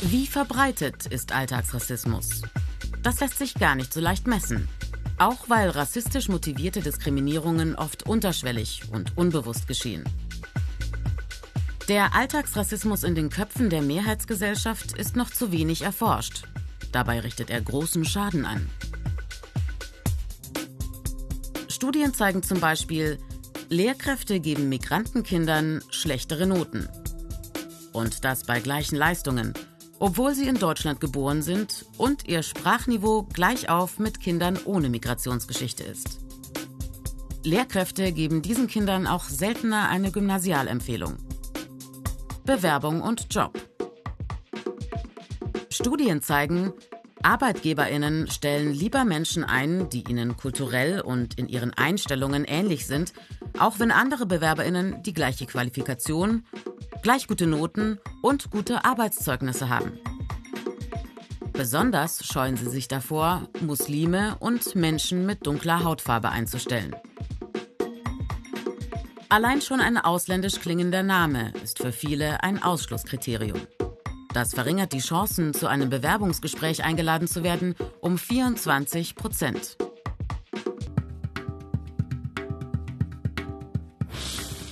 Wie verbreitet ist Alltagsrassismus? Das lässt sich gar nicht so leicht messen. Auch weil rassistisch motivierte Diskriminierungen oft unterschwellig und unbewusst geschehen. Der Alltagsrassismus in den Köpfen der Mehrheitsgesellschaft ist noch zu wenig erforscht. Dabei richtet er großen Schaden an. Studien zeigen zum Beispiel, Lehrkräfte geben Migrantenkindern schlechtere Noten. Und das bei gleichen Leistungen, obwohl sie in Deutschland geboren sind und ihr Sprachniveau gleich auf mit Kindern ohne Migrationsgeschichte ist. Lehrkräfte geben diesen Kindern auch seltener eine Gymnasialempfehlung. Bewerbung und Job. Studien zeigen, Arbeitgeberinnen stellen lieber Menschen ein, die ihnen kulturell und in ihren Einstellungen ähnlich sind, auch wenn andere Bewerberinnen die gleiche Qualifikation, gleich gute Noten und gute Arbeitszeugnisse haben. Besonders scheuen sie sich davor, Muslime und Menschen mit dunkler Hautfarbe einzustellen. Allein schon ein ausländisch klingender Name ist für viele ein Ausschlusskriterium. Das verringert die Chancen, zu einem Bewerbungsgespräch eingeladen zu werden, um 24 Prozent.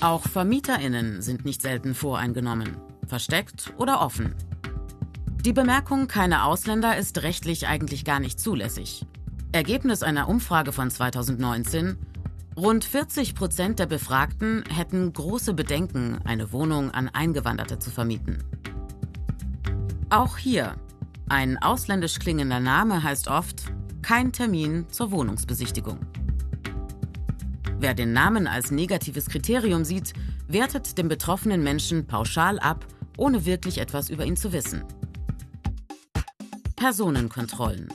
Auch VermieterInnen sind nicht selten voreingenommen, versteckt oder offen. Die Bemerkung keine Ausländer ist rechtlich eigentlich gar nicht zulässig. Ergebnis einer Umfrage von 2019: Rund 40 Prozent der Befragten hätten große Bedenken, eine Wohnung an Eingewanderte zu vermieten. Auch hier. Ein ausländisch klingender Name heißt oft kein Termin zur Wohnungsbesichtigung. Wer den Namen als negatives Kriterium sieht, wertet den betroffenen Menschen pauschal ab, ohne wirklich etwas über ihn zu wissen. Personenkontrollen.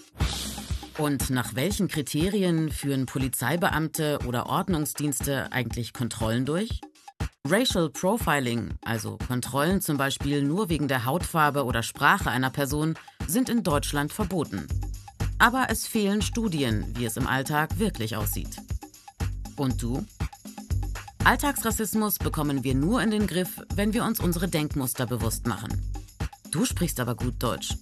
Und nach welchen Kriterien führen Polizeibeamte oder Ordnungsdienste eigentlich Kontrollen durch? Racial Profiling, also Kontrollen zum Beispiel nur wegen der Hautfarbe oder Sprache einer Person, sind in Deutschland verboten. Aber es fehlen Studien, wie es im Alltag wirklich aussieht. Und du? Alltagsrassismus bekommen wir nur in den Griff, wenn wir uns unsere Denkmuster bewusst machen. Du sprichst aber gut Deutsch.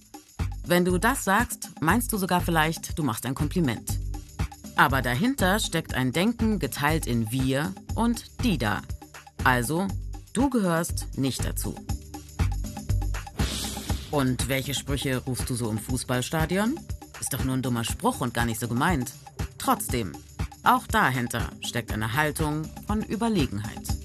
Wenn du das sagst, meinst du sogar vielleicht, du machst ein Kompliment. Aber dahinter steckt ein Denken geteilt in wir und die da. Also, du gehörst nicht dazu. Und welche Sprüche rufst du so im Fußballstadion? Ist doch nur ein dummer Spruch und gar nicht so gemeint. Trotzdem, auch dahinter steckt eine Haltung von Überlegenheit.